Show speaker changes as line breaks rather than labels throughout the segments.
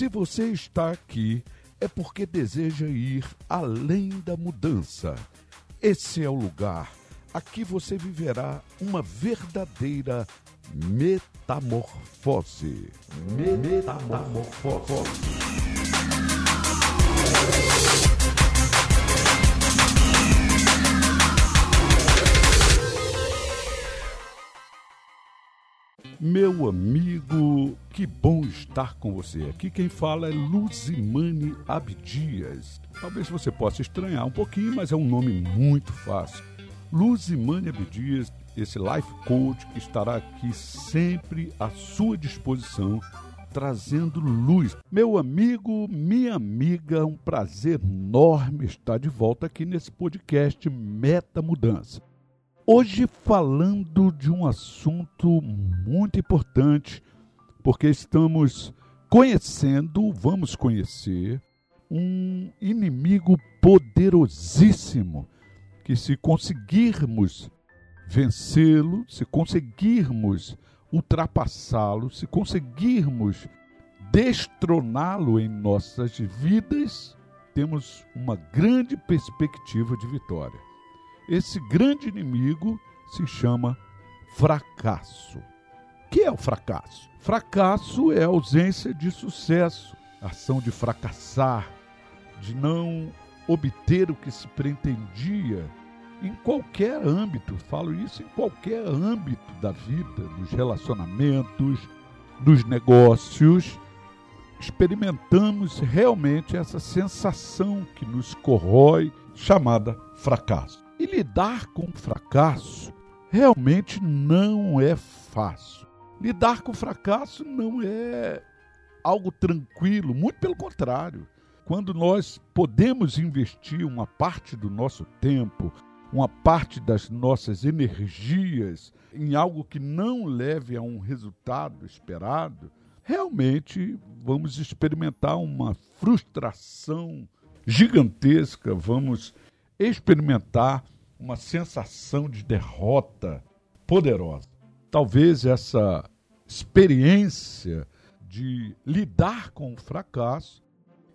Se você está aqui, é porque deseja ir além da mudança. Esse é o lugar. Aqui você viverá uma verdadeira metamorfose. Metamorfose. Meu amigo, que bom estar com você. Aqui quem fala é Luzimane Abdias. Talvez você possa estranhar um pouquinho, mas é um nome muito fácil. Luzimane Abdias, esse life coach que estará aqui sempre à sua disposição, trazendo luz. Meu amigo, minha amiga, um prazer enorme estar de volta aqui nesse podcast Meta Mudança. Hoje falando de um assunto muito importante, porque estamos conhecendo, vamos conhecer, um inimigo poderosíssimo que se conseguirmos vencê-lo, se conseguirmos ultrapassá-lo, se conseguirmos destroná-lo em nossas vidas, temos uma grande perspectiva de vitória. Esse grande inimigo se chama fracasso. O que é o fracasso? Fracasso é a ausência de sucesso, ação de fracassar, de não obter o que se pretendia em qualquer âmbito, falo isso em qualquer âmbito da vida, dos relacionamentos, dos negócios, experimentamos realmente essa sensação que nos corrói, chamada fracasso. E lidar com o fracasso realmente não é fácil. Lidar com o fracasso não é algo tranquilo, muito pelo contrário. Quando nós podemos investir uma parte do nosso tempo, uma parte das nossas energias em algo que não leve a um resultado esperado, realmente vamos experimentar uma frustração gigantesca, vamos experimentar uma sensação de derrota poderosa. Talvez essa experiência de lidar com o fracasso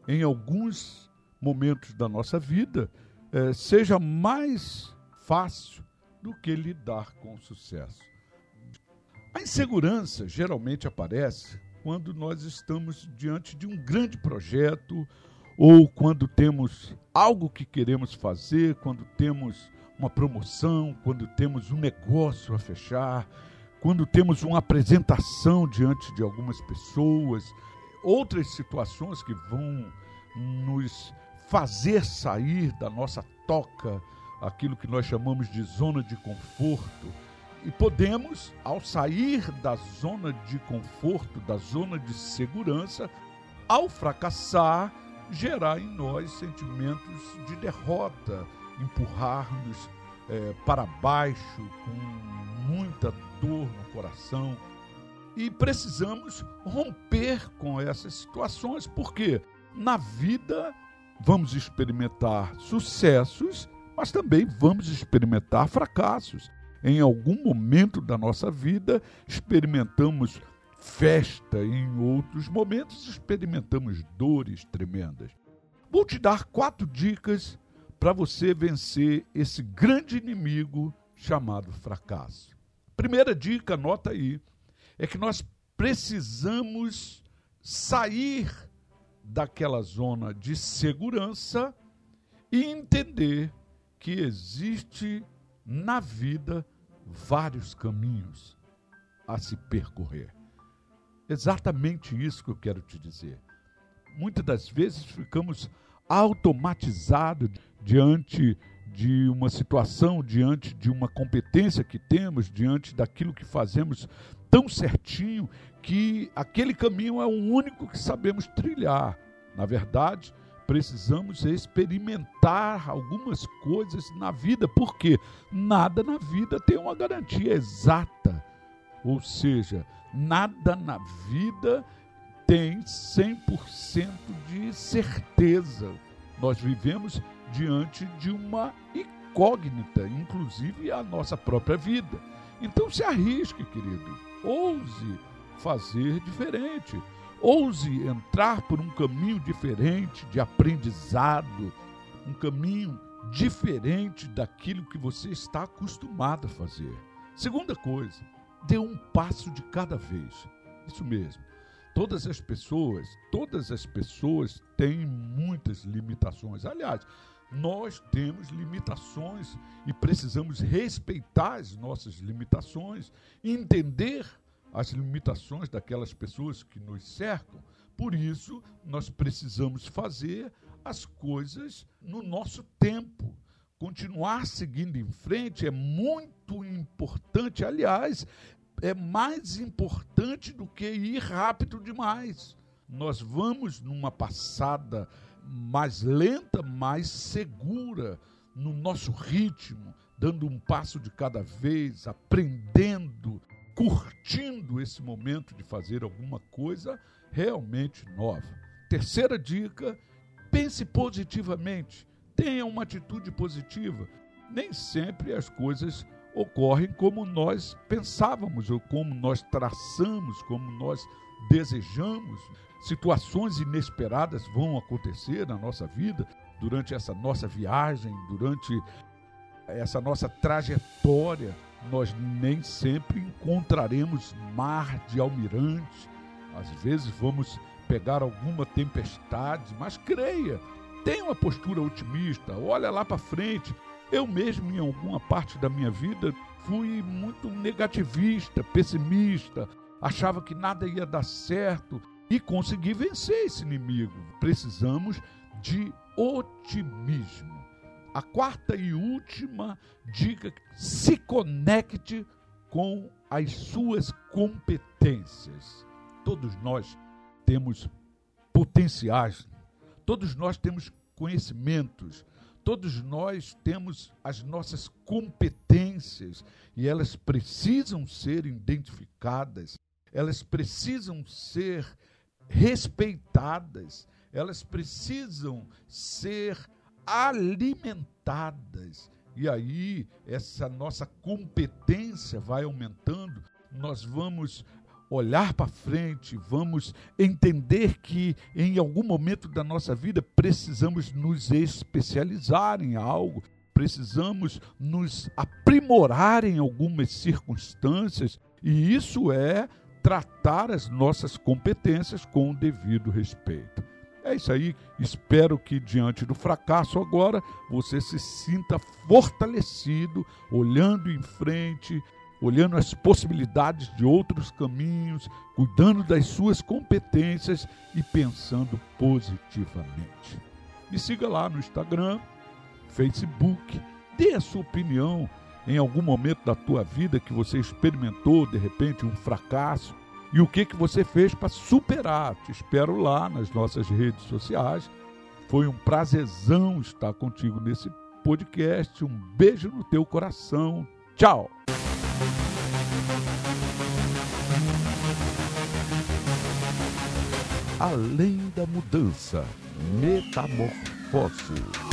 em alguns momentos da nossa vida eh, seja mais fácil do que lidar com o sucesso. A insegurança geralmente aparece quando nós estamos diante de um grande projeto ou quando temos algo que queremos fazer, quando temos uma promoção, quando temos um negócio a fechar, quando temos uma apresentação diante de algumas pessoas, outras situações que vão nos fazer sair da nossa toca, aquilo que nós chamamos de zona de conforto. E podemos, ao sair da zona de conforto, da zona de segurança, ao fracassar, gerar em nós sentimentos de derrota, empurrar-nos é, para baixo com muita dor no coração. E precisamos romper com essas situações, porque na vida vamos experimentar sucessos, mas também vamos experimentar fracassos. Em algum momento da nossa vida, experimentamos festa, em outros momentos experimentamos dores tremendas. Vou te dar quatro dicas para você vencer esse grande inimigo chamado fracasso. Primeira dica, anota aí, é que nós precisamos sair daquela zona de segurança e entender que existe na vida vários caminhos a se percorrer. Exatamente isso que eu quero te dizer. Muitas das vezes ficamos automatizados diante de uma situação, diante de uma competência que temos, diante daquilo que fazemos tão certinho que aquele caminho é o único que sabemos trilhar. Na verdade, precisamos experimentar algumas coisas na vida, porque nada na vida tem uma garantia exata. Ou seja, nada na vida tem 100% de certeza. Nós vivemos diante de uma incógnita, inclusive a nossa própria vida. Então se arrisque, querido. Ouse fazer diferente. Ouse entrar por um caminho diferente de aprendizado, um caminho diferente daquilo que você está acostumado a fazer. Segunda coisa, dê um passo de cada vez. Isso mesmo. Todas as pessoas, todas as pessoas têm muitas limitações. Aliás, nós temos limitações e precisamos respeitar as nossas limitações, entender as limitações daquelas pessoas que nos cercam. Por isso, nós precisamos fazer as coisas no nosso tempo. Continuar seguindo em frente é muito importante, aliás, é mais importante do que ir rápido demais. Nós vamos numa passada mais lenta, mais segura, no nosso ritmo, dando um passo de cada vez, aprendendo, curtindo esse momento de fazer alguma coisa realmente nova. Terceira dica: pense positivamente, tenha uma atitude positiva. Nem sempre as coisas ocorrem como nós pensávamos, ou como nós traçamos, como nós desejamos. Situações inesperadas vão acontecer na nossa vida durante essa nossa viagem, durante essa nossa trajetória. Nós nem sempre encontraremos mar de almirante. Às vezes vamos pegar alguma tempestade, mas creia, tenha uma postura otimista, olha lá para frente. Eu mesmo, em alguma parte da minha vida, fui muito negativista, pessimista, achava que nada ia dar certo e consegui vencer esse inimigo. Precisamos de otimismo. A quarta e última dica: se conecte com as suas competências. Todos nós temos potenciais, todos nós temos conhecimentos, todos nós temos as nossas competências e elas precisam ser identificadas, elas precisam ser respeitadas, elas precisam ser alimentadas. E aí, essa nossa competência vai aumentando, nós vamos olhar para frente, vamos entender que em algum momento da nossa vida precisamos nos especializar em algo, precisamos nos aprimorar em algumas circunstâncias, e isso é tratar as nossas competências com o devido respeito. É isso aí. Espero que diante do fracasso agora você se sinta fortalecido, olhando em frente, olhando as possibilidades de outros caminhos, cuidando das suas competências e pensando positivamente. Me siga lá no Instagram, Facebook, dê a sua opinião em algum momento da tua vida que você experimentou de repente um fracasso e o que que você fez para superar. Te espero lá nas nossas redes sociais. Foi um prazerzão estar contigo nesse podcast. Um beijo no teu coração. Tchau. Além da mudança, metamorfose.